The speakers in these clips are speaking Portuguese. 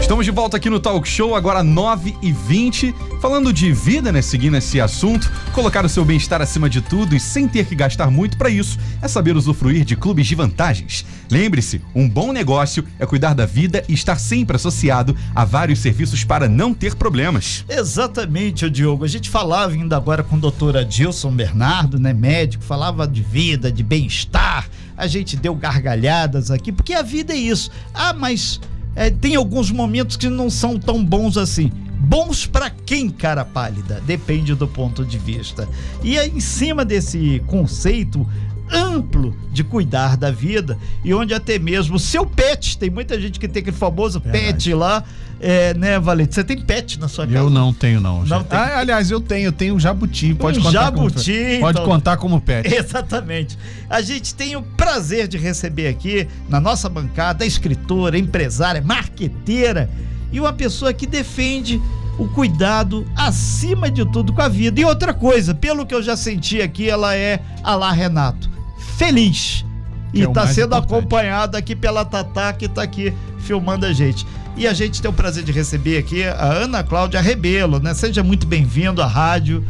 Estamos de volta aqui no Talk Show, agora 9 e 20 falando de vida, né? Seguindo esse assunto, colocar o seu bem-estar acima de tudo e sem ter que gastar muito para isso, é saber usufruir de clubes de vantagens. Lembre-se, um bom negócio é cuidar da vida e estar sempre associado a vários serviços para não ter problemas. Exatamente, Diogo. A gente falava ainda agora com o doutor Adilson Bernardo, né? Médico, falava de vida, de bem-estar. A gente deu gargalhadas aqui, porque a vida é isso. Ah, mas é, tem alguns momentos que não são tão bons assim. Bons para quem, cara pálida? Depende do ponto de vista. E aí, em cima desse conceito amplo de cuidar da vida e onde até mesmo o seu pet, tem muita gente que tem aquele famoso Verdade. pet lá, é, né, Valente? Você tem pet na sua casa? Eu não tenho, não. não tem. Ah, aliás, eu tenho, eu tenho jabuti. Pode um contar jabuti. Como, pode então, contar como pet. Exatamente. A gente tem o prazer de receber aqui na nossa bancada a escritora, empresária, marqueteira e uma pessoa que defende o cuidado acima de tudo com a vida. E outra coisa, pelo que eu já senti aqui, ela é a lá Renato. Feliz. Que e está é sendo importante. acompanhada aqui pela Tatá, que está aqui filmando a gente. E a gente tem o prazer de receber aqui a Ana Cláudia Rebelo, né? Seja muito bem-vindo à rádio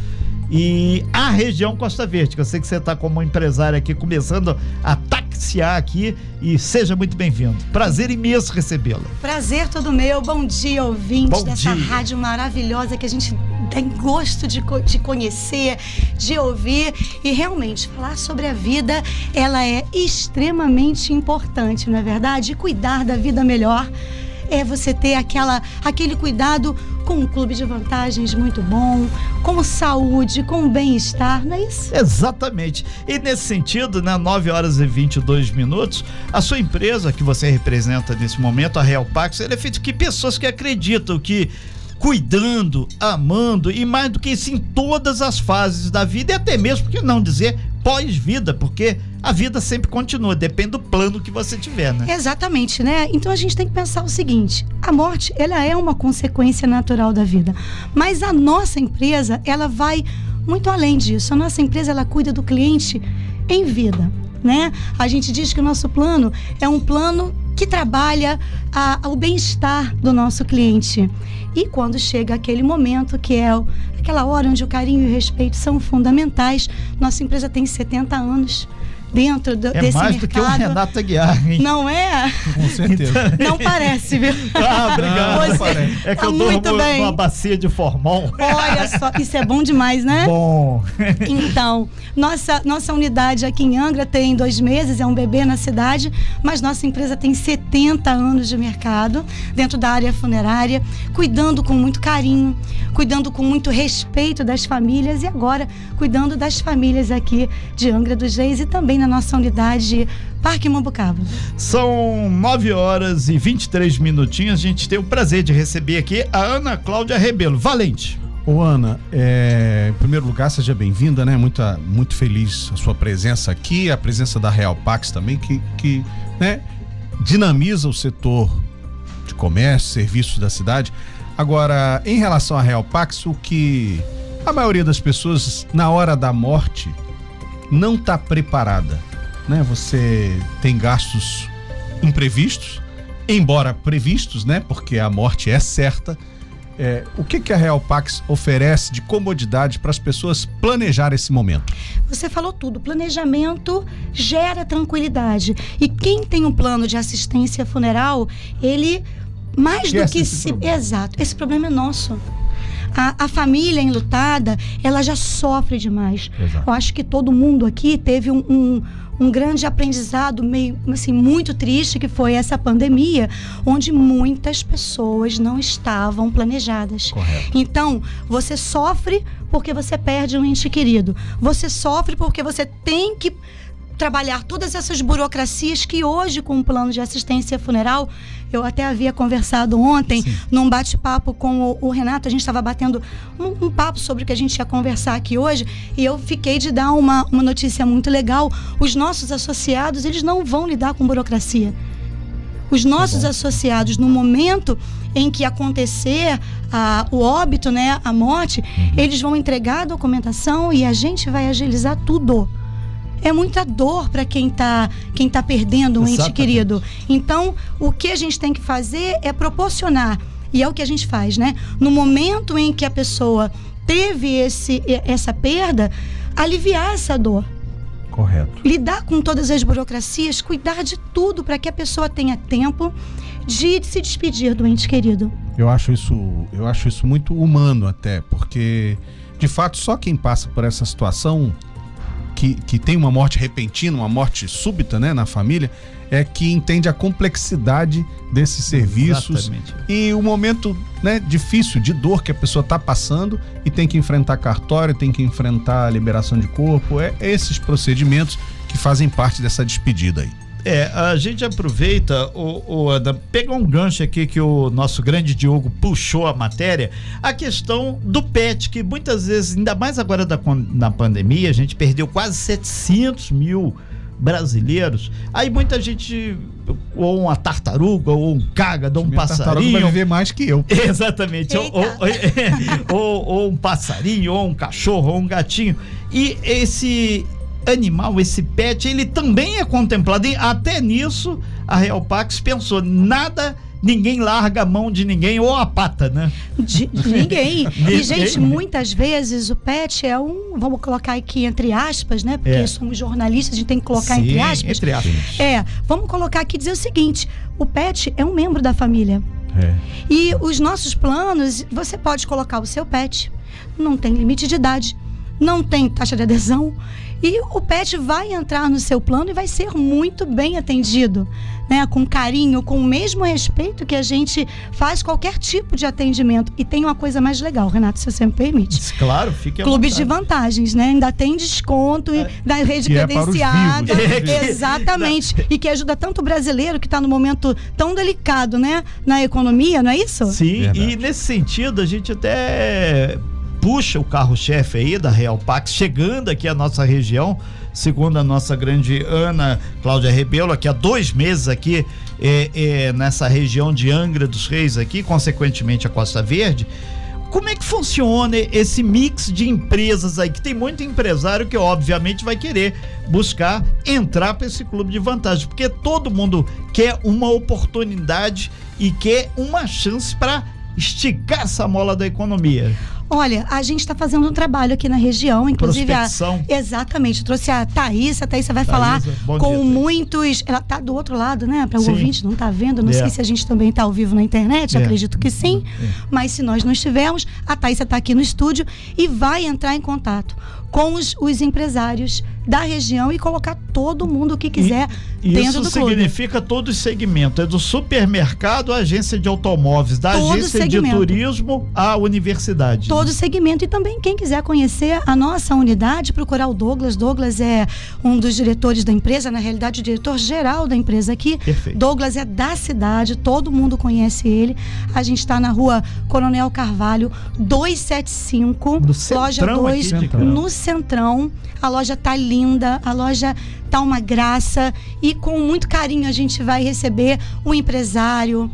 e à região Costa Verde, que eu sei que você está como empresário aqui, começando a taxiar aqui e seja muito bem-vindo. Prazer imenso recebê-lo. Prazer todo meu. Bom dia, ouvintes Bom dessa dia. rádio maravilhosa que a gente tem gosto de, de conhecer, de ouvir e realmente falar sobre a vida, ela é extremamente importante, não é verdade? E cuidar da vida melhor é você ter aquela, aquele cuidado com um clube de vantagens muito bom, com saúde, com bem-estar, não é isso? Exatamente. E nesse sentido, né, 9 horas e 22 minutos, a sua empresa que você representa nesse momento, a Real Pax, ela é feita de pessoas que acreditam que cuidando, amando e mais do que isso em todas as fases da vida e até mesmo, que não dizer, pós-vida, porque a vida sempre continua, depende do plano que você tiver, né? Exatamente, né? Então a gente tem que pensar o seguinte: a morte, ela é uma consequência natural da vida, mas a nossa empresa, ela vai muito além disso. A nossa empresa, ela cuida do cliente em vida, né? A gente diz que o nosso plano é um plano que trabalha a, o bem-estar do nosso cliente. E quando chega aquele momento, que é aquela hora onde o carinho e o respeito são fundamentais, nossa empresa tem 70 anos dentro do, é desse mais mercado. do que o Renato Aguiar, hein? Não é? Com certeza. Não parece, viu? Ah, obrigado. Você é que tá eu muito bem. uma bacia de formol. Olha só, isso é bom demais, né? Bom. Então, nossa, nossa unidade aqui em Angra tem dois meses, é um bebê na cidade, mas nossa empresa tem 70 anos de mercado dentro da área funerária, cuidando com muito carinho, cuidando com muito respeito das famílias e agora cuidando das famílias aqui de Angra dos Reis e também na nossa unidade Parque Mambucaba. São 9 horas e 23 minutinhos. A gente tem o prazer de receber aqui a Ana Cláudia Rebelo. Valente. Ô Ana, é, em primeiro lugar, seja bem-vinda, né? Muito, muito feliz a sua presença aqui, a presença da Real Pax também, que, que né, dinamiza o setor de comércio, serviços da cidade. Agora, em relação à Real Pax, o que a maioria das pessoas, na hora da morte, não está preparada. Né? Você tem gastos imprevistos, embora previstos, né? Porque a morte é certa. É, o que, que a Real Pax oferece de comodidade para as pessoas planejar esse momento? Você falou tudo. Planejamento gera tranquilidade. E quem tem um plano de assistência funeral, ele mais do que se. Problema. Exato. Esse problema é nosso a, a família enlutada, ela já sofre demais. Exato. Eu acho que todo mundo aqui teve um, um um grande aprendizado meio assim muito triste que foi essa pandemia, onde muitas pessoas não estavam planejadas. Correto. Então, você sofre porque você perde um ente querido. Você sofre porque você tem que trabalhar todas essas burocracias que hoje, com o plano de assistência funeral, eu até havia conversado ontem, Sim. num bate-papo com o, o, Renato, a gente estava batendo um, um, papo sobre o que a gente ia conversar aqui hoje, e eu fiquei de dar uma, uma notícia muito legal. Os nossos associados, eles não vão lidar com burocracia. Os nossos tá associados, no momento em que acontecer a, o óbito, né, a morte, uhum. eles vão entregar a documentação e a gente vai agilizar tudo é muita dor para quem está quem tá perdendo um ente Exatamente. querido. Então, o que a gente tem que fazer é proporcionar, e é o que a gente faz, né? No momento em que a pessoa teve esse, essa perda, aliviar essa dor Correto. lidar com todas as burocracias, cuidar de tudo para que a pessoa tenha tempo de se despedir do ente querido. Eu acho isso, eu acho isso muito humano até, porque de fato só quem passa por essa situação que, que tem uma morte repentina, uma morte súbita, né, na família, é que entende a complexidade desses serviços Exatamente. e o momento, né, difícil de dor que a pessoa está passando e tem que enfrentar cartório, tem que enfrentar a liberação de corpo, é esses procedimentos que fazem parte dessa despedida aí. É, a gente aproveita, o, o Ana, pegar um gancho aqui que o nosso grande Diogo puxou a matéria, a questão do PET, que muitas vezes, ainda mais agora da, na pandemia, a gente perdeu quase 700 mil brasileiros. Aí muita gente, ou uma tartaruga, ou um cágado, ou um tartaruga vai passarinho. viver mais que eu. Exatamente. Ou- ou- ou um passarinho, ou um cachorro, ou um gatinho. E esse animal, esse pet, ele também é contemplado. E até nisso, a Real Pax pensou: nada, ninguém larga a mão de ninguém, ou a pata, né? De, ninguém. E, gente, muitas vezes o pet é um. Vamos colocar aqui entre aspas, né? Porque É. somos jornalistas, a gente tem que colocar Sim, entre aspas. Entre aspas. É, vamos colocar aqui e dizer o seguinte: o pet é um membro da família. É. E os nossos planos, você pode colocar o seu pet, não tem limite de idade, não tem taxa de adesão. E o pet vai entrar no seu plano e vai ser muito bem atendido, né? Com carinho, com o mesmo respeito que a gente faz qualquer tipo de atendimento. E tem uma coisa mais legal, Renato, se você me permite. Claro, fique à Clubes de vontade. vantagens, né? Ainda tem desconto e da rede Que é para os credenciada. vivos, né? Exatamente. E que ajuda tanto o brasileiro que está no momento tão delicado, né? Na economia, não é isso? Sim, Verdade. e nesse sentido a gente até puxa o carro-chefe aí da Real Pax, chegando aqui à nossa região, segundo a nossa grande Ana Cláudia Rebelo, aqui há dois meses aqui é, é, nessa região de Angra dos Reis aqui, consequentemente a Costa Verde. Como é que funciona esse mix de empresas aí? Que tem muito empresário que, obviamente, vai querer buscar entrar para esse clube de vantagem, porque todo mundo quer uma oportunidade e quer uma chance para esticar essa mola da economia. Olha, a gente está fazendo um trabalho aqui na região, inclusive a. Exatamente. Trouxe a Thaís, a Thaís vai falar Thaísa, bom com dia, muitos. Ela tá do outro lado, né? Para o ouvinte não tá vendo. Não É. sei se a gente também tá ao vivo na internet, É. acredito que sim. Mas se nós não estivermos, a Thaís está aqui no estúdio e vai entrar em contato com os, os empresários da região e colocar todo mundo que quiser dentro Isso do clube. significa todo o segmento, é do supermercado à agência de automóveis, da Todo agência de segmento. turismo à universidade. todo o segmento e também quem quiser conhecer a nossa unidade, procurar o Douglas. Douglas é um dos diretores da empresa, na realidade o diretor geral da empresa aqui. Perfeito. Douglas é da cidade, todo mundo conhece ele. A gente está na rua Coronel Carvalho, 275, No loja centrão 2, aqui de Campo. no Centrão. A loja tá linda, a loja tá uma graça e com muito carinho a gente vai receber o empresário,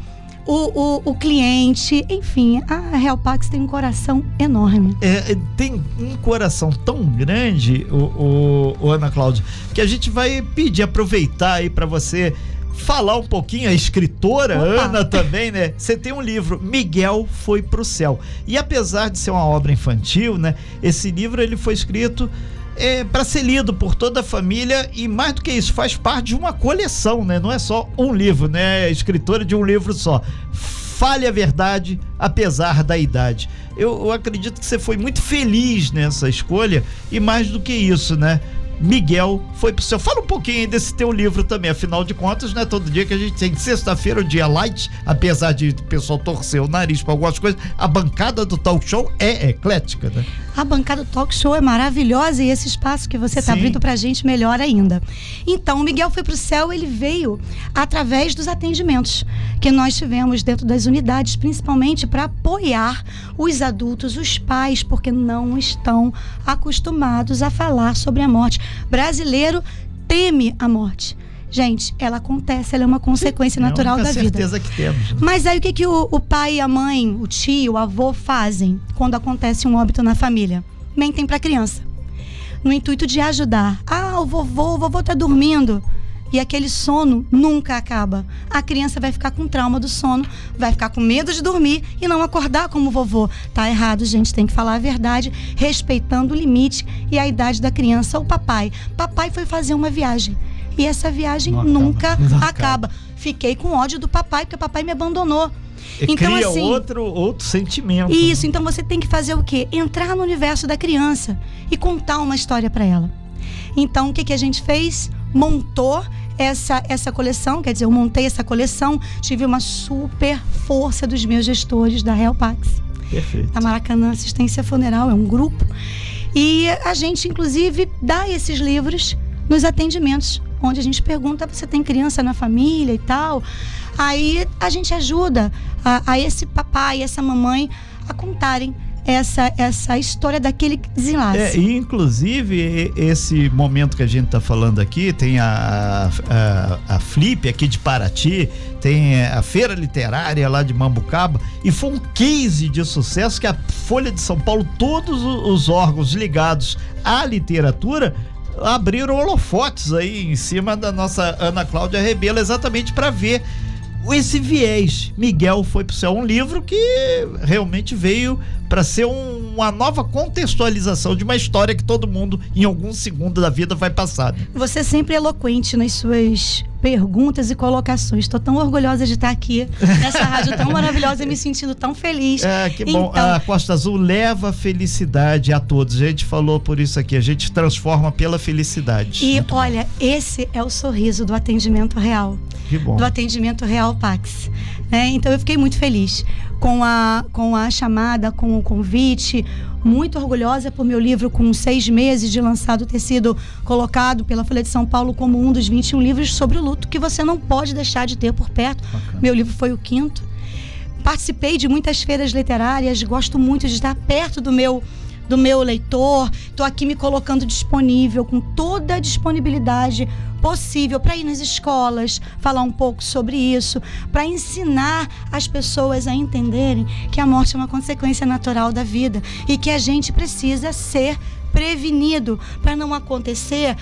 o, o, o cliente, enfim, a Real Pax tem um coração enorme. É, é, tem um coração tão grande, o, o- o Ana Cláudia, que a gente vai pedir, aproveitar aí para você falar um pouquinho, a escritora Opa. Ana também, né? Você tem um livro, Miguel Foi Pro Céu. E apesar de ser uma obra infantil, né? Esse livro ele foi escrito é, para ser lido por toda a família e mais do que isso, faz parte de uma coleção, né? Não é só um livro, né? É escritora de um livro só. Fale a verdade, apesar da idade. Eu, eu acredito que você foi muito feliz nessa escolha e mais do que isso, né? Miguel foi pro céu. Fala um pouquinho desse teu livro também, afinal de contas, não é todo dia que a gente tem. Sexta-feira, o dia light, apesar de o pessoal torcer o nariz para algumas coisas, a bancada do talk show é eclética, né? A bancada do talk show é maravilhosa e esse espaço que você está abrindo pra gente melhor ainda. Então, o Miguel foi pro céu, ele veio através dos atendimentos que nós tivemos dentro das unidades, principalmente para apoiar os adultos, os pais, porque não estão acostumados a falar sobre a morte. Brasileiro teme a morte. Gente, ela acontece, ela é uma consequência natural é a da vida. certeza que temos. né? Mas aí o que, que o, o pai, a mãe, o tio, o avô fazem quando acontece um óbito na família? Mentem para a criança. no intuito de ajudar. Ah, o vovô, o vovô tá dormindo. E aquele sono nunca acaba. A criança vai ficar com trauma do sono, vai ficar com medo de dormir e não acordar como o vovô. Tá errado, gente, tem que falar a verdade, respeitando o limite e a idade da criança. O papai, papai foi fazer uma viagem e essa viagem Não nunca acaba. Não acaba. Fiquei com ódio do papai porque o papai me abandonou. E Então, cria assim, outro, outro sentimento. Isso, então você tem que fazer o quê? Entrar no universo da criança e contar uma história para ela. Então, o que, que a gente fez? Montou essa, essa coleção, quer dizer, eu montei essa coleção, tive uma super força dos meus gestores da Real Pax. Perfeito. A Maracanã Assistência Funeral é um grupo. E a gente, inclusive, dá esses livros nos atendimentos, onde a gente pergunta: você tem criança na família e tal? Aí a gente ajuda a, a esse papai, essa mamãe a contarem essa, essa história daquele desenlace. É, inclusive esse momento que a gente está falando aqui, tem a, a, a Flip aqui de Paraty, tem a Feira Literária lá de Mambucaba, e foi um case de sucesso que a Folha de São Paulo, todos os órgãos ligados à literatura, abriram holofotes aí em cima da nossa Ana Cláudia Rebelo, exatamente para ver esse viés. Miguel foi pro céu um livro que realmente veio para ser um- uma nova contextualização de uma história que todo mundo em algum segundo da vida vai passar. né? Você é sempre eloquente nas suas perguntas e colocações. Estou tão orgulhosa de estar aqui nessa rádio tão maravilhosa e me sentindo tão feliz. É, que bom. Então, a Costa Azul leva felicidade a todos. A gente falou por isso aqui, a gente transforma pela felicidade. E olha, esse é o sorriso do atendimento real. que bom. do atendimento Real Pax. né? então eu fiquei muito feliz com a, com a chamada, com o convite, muito orgulhosa por meu livro, com seis meses de lançado, ter sido colocado pela Folha de São Paulo como um dos 21 livros sobre o luto que você não pode deixar de ter por perto. Meu livro foi o quinto. Participei de muitas feiras literárias, gosto muito de estar perto do meu do meu leitor. Estou aqui me colocando disponível com toda a disponibilidade possível para ir nas escolas, falar um pouco sobre isso, para ensinar as pessoas a entenderem que a morte é uma consequência natural da vida e que a gente precisa ser prevenido para não acontecer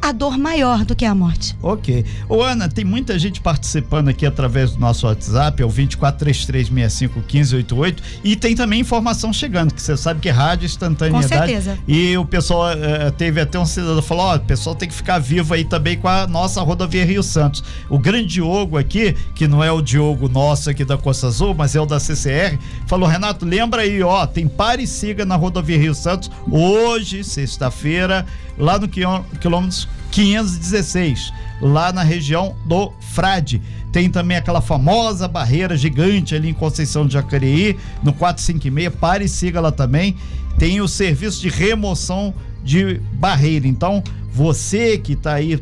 a dor maior do que a morte. Ok. Ô, Ana, tem muita gente participando aqui através do nosso WhatsApp, é o 2433651588, e tem também informação chegando, que você sabe que é rádio instantaneidade. Com certeza. E o pessoal eh, teve até um cidadão falou: ó, o pessoal tem que ficar vivo aí também com a nossa rodovia Rio Santos. O grande Diogo aqui, que não é o Diogo nosso aqui da Costa Azul, mas é o da CCR, falou: Renato, lembra aí, ó, tem pare e siga na rodovia Rio Santos hoje, sexta-feira, lá no quilô- quilômetro 516, lá na região do Frade. Tem também aquela famosa barreira gigante ali em Conceição de Jacareí, no 456, pare e siga lá também. Tem o serviço de remoção de barreira. Então, você que está aí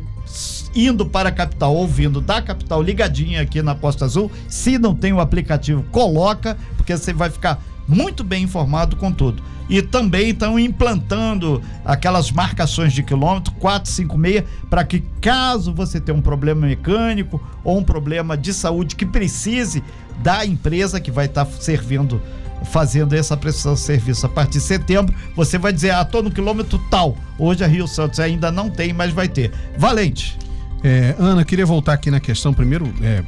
indo para a capital, ouvindo da capital ligadinha aqui na Costa Azul, se não tem o aplicativo, coloca, porque você vai ficar muito bem informado com tudo. E também estão implantando aquelas marcações de quilômetro 456 para que caso você tenha um problema mecânico ou um problema de saúde que precise da empresa que vai estar servindo fazendo essa prestação de serviço a partir de setembro, você vai dizer, ah, tô no quilômetro tal. Hoje a Rio Santos ainda não tem, mas vai ter. Valente. É, Ana, queria voltar aqui na questão. Primeiro, é,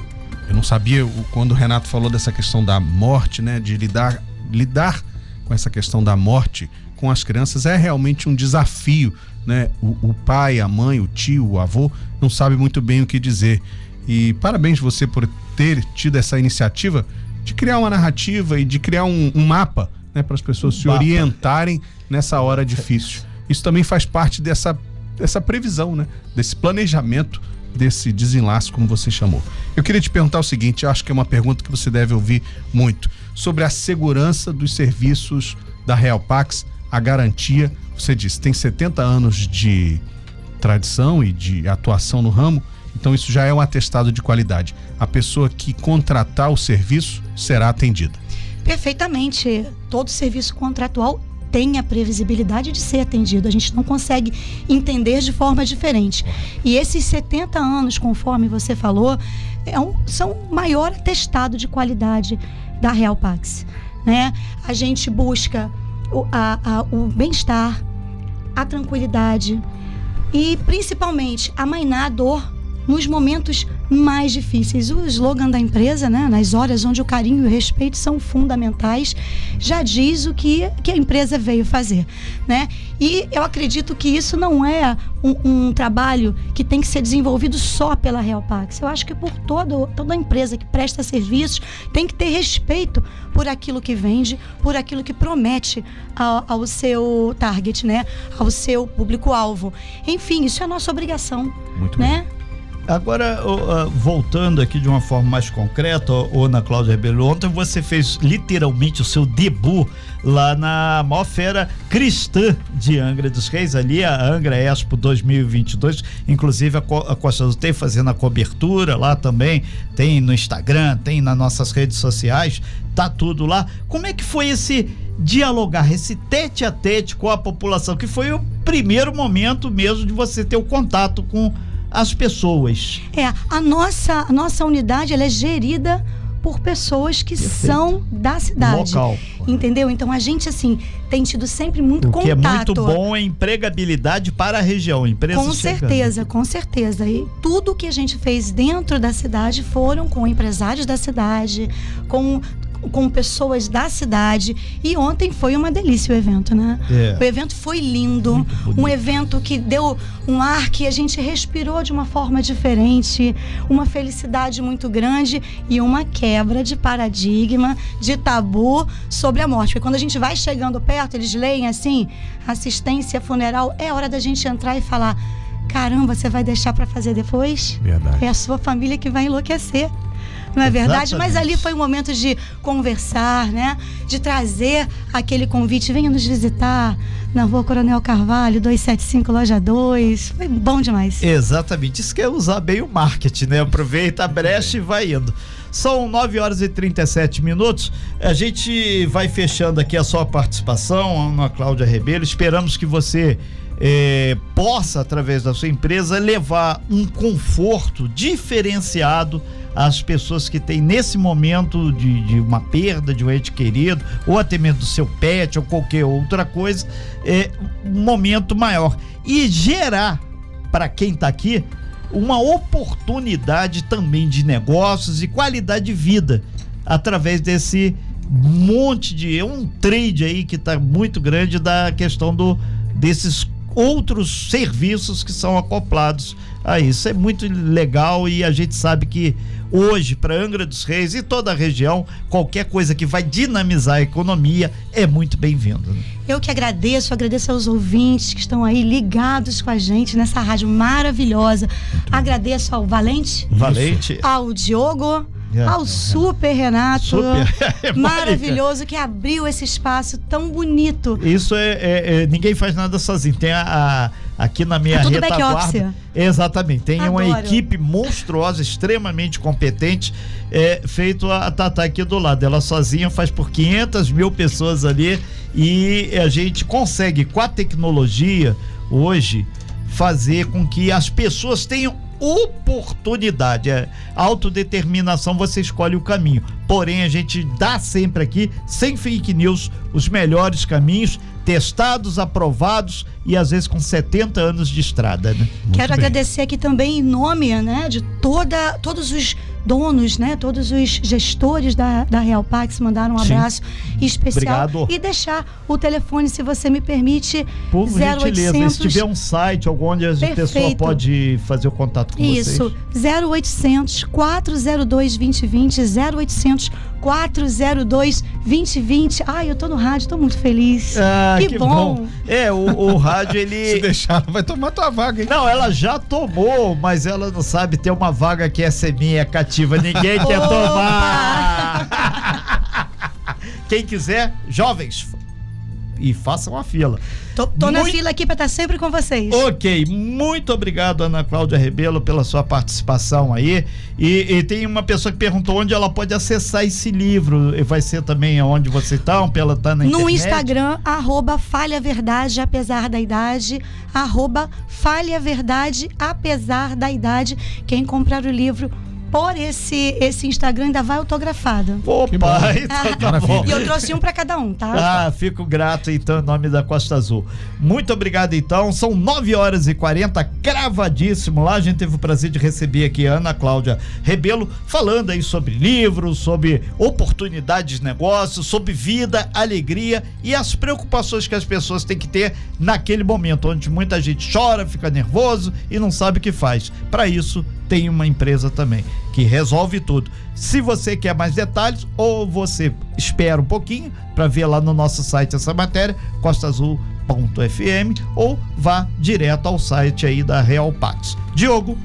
eu não sabia quando o Renato falou dessa questão da morte, né? De lidar, lidar com essa questão da morte com as crianças é realmente um desafio, né? O, o pai, a mãe, o tio, o avô não sabe muito bem o que dizer. E parabéns você por ter tido essa iniciativa de criar uma narrativa e de criar um, um mapa, né? Para as pessoas se mapa. orientarem nessa hora difícil. Isso também faz parte dessa, dessa previsão, né? Desse planejamento desse desenlace, como você chamou. Eu queria te perguntar o seguinte, acho que é uma pergunta que você deve ouvir muito, sobre a segurança dos serviços da Real Pax, a garantia, você disse, tem 70 anos de tradição e de atuação no ramo, então isso já é um atestado de qualidade. A pessoa que contratar o serviço será atendida. Perfeitamente. Todo serviço contratual tem a previsibilidade de ser atendido. A gente não consegue entender de forma diferente. E esses 70 anos, conforme você falou, é um- são o maior atestado de qualidade da Real Pax. Né? A gente busca o, a- a- o bem-estar, a tranquilidade e principalmente amainar a dor nos momentos mais difíceis. O slogan da empresa, né, nas horas onde o carinho e o respeito são fundamentais, já diz o que, que a empresa veio fazer, né? E eu acredito que isso não é um, um trabalho que tem que ser desenvolvido só pela Real Pax. Eu acho que por todo, toda empresa que presta serviços tem que ter respeito por aquilo que vende, por aquilo que promete ao, ao seu target, né? Ao seu público-alvo. Enfim, isso é nossa obrigação, Muito né? Agora, voltando aqui de uma forma mais concreta, Ana Cláudia Rebelo, ontem você fez literalmente o seu debut lá na maior feira cristã de Angra dos Reis, ali a Angra Expo 2022, inclusive a, a Costa do Tem fazendo a cobertura lá também, tem no Instagram, tem nas nossas redes sociais, tá tudo lá. Como é que foi esse dialogar, esse tete a tete com a população, que foi o primeiro momento mesmo de você ter o contato com as pessoas. É, a nossa, a nossa unidade ela é gerida por pessoas que Perfeito. são da cidade. Local. Entendeu? Então a gente, assim, tem tido sempre muito O contato. que é muito bom é empregabilidade para a região. Empresas Com chegando. certeza, com certeza. E tudo que a gente fez dentro da cidade foram com empresários da cidade, com, com pessoas da cidade. E ontem foi uma delícia o evento, né? É. O evento foi lindo. Um evento que deu um ar que a gente respirou de uma forma diferente, uma felicidade muito grande e uma quebra de paradigma, de tabu sobre a morte. Porque quando a gente vai chegando perto, eles leem assim: assistência funeral, é hora da gente entrar e falar: caramba, você vai deixar para fazer depois? Verdade. É a sua família que vai enlouquecer. Não é verdade? Mas ali foi um momento de conversar, né? De trazer aquele convite, venha nos visitar na rua Coronel Carvalho, 275, loja 2. Foi bom demais. Exatamente. Isso que é usar bem o marketing, né? Aproveita a brecha e vai indo. São 9 horas e 37 minutos. A gente vai fechando aqui a sua participação, Ana Cláudia Rebelo. Esperamos que você eh, possa, através da sua empresa, levar um conforto diferenciado às pessoas que têm nesse momento de, de uma perda de um ente querido, ou até mesmo do seu pet, ou qualquer outra coisa, é um momento maior. E gerar para quem está aqui uma oportunidade também de negócios e qualidade de vida através desse monte de é um trade aí que está muito grande da questão do desses outros serviços que são acoplados a isso. É muito legal e a gente sabe que hoje para Angra dos Reis e toda a região, qualquer coisa que vai dinamizar a economia é muito bem-vindo. né? Eu que agradeço, agradeço aos ouvintes que estão aí ligados com a gente nessa rádio maravilhosa. Agradeço ao Valente, Valente. ao Diogo, ao é. Super Renato. Super. É, Maravilhoso que abriu esse espaço tão bonito. Isso é, é- é- ninguém faz nada sozinho. Tem a, a- aqui na minha É tudo retaguarda. Exatamente. Tem uma Adoro. equipe monstruosa, extremamente competente, é, feito a, a Tatá aqui do lado. Ela sozinha faz por 500 mil pessoas ali e a gente consegue com a tecnologia hoje fazer com que as pessoas tenham oportunidade, é autodeterminação, você escolhe o caminho. Porém, a gente dá sempre aqui, sem fake news, os melhores caminhos, testados, aprovados e às vezes com 70 anos de estrada, né? Quero bem. agradecer aqui também em nome né, de toda, todos os donos, né, todos os gestores da, da Real Pax mandaram um Sim. abraço especial Obrigado. e deixar o telefone, se você me permite, Por gentileza, 0800 se tiver um site onde a pessoa pode fazer o contato com Isso, vocês. 0800 402 2020, 0800 402 2020. Ai, eu tô no rádio, tô muito feliz. Ah, que, que, bom. bom. É, o, o rádio, Se ele... deixar, ela vai tomar tua vaga, hein? Não, ela já tomou, mas ela não sabe ter uma vaga que é seminha, é cativa. Ninguém quer tomar. Quem quiser, jovens, e façam a fila. Tô, tô na Muito- fila aqui pra estar sempre com vocês. Ok, muito obrigado, Ana Cláudia Rebelo, pela sua participação aí. E, e tem uma pessoa que perguntou onde ela pode acessar esse livro. E vai ser também onde você está, pela tá na No internet? Instagram, arroba falha verdade, apesar da idade, arroba falha verdade, apesar da idade. Quem comprar o livro por esse, esse Instagram ainda vai autografada. Opa, então tá bom. E eu trouxe um para cada um, tá? Ah, fico grato então em nome da Costa Azul. Muito obrigado então. São 9 horas e 40, cravadíssimo lá. A gente teve o prazer de receber aqui a Ana Cláudia Rebelo falando aí sobre livros, sobre oportunidades de negócio, sobre vida, alegria e as preocupações que as pessoas têm que ter naquele momento onde muita gente chora, fica nervoso e não sabe o que faz. Para isso tem uma empresa também que resolve tudo. Se você quer mais detalhes, ou você espera um pouquinho para ver lá no nosso site essa matéria, costaazul.fm, ou vá direto ao site aí da Real Pax. Diogo,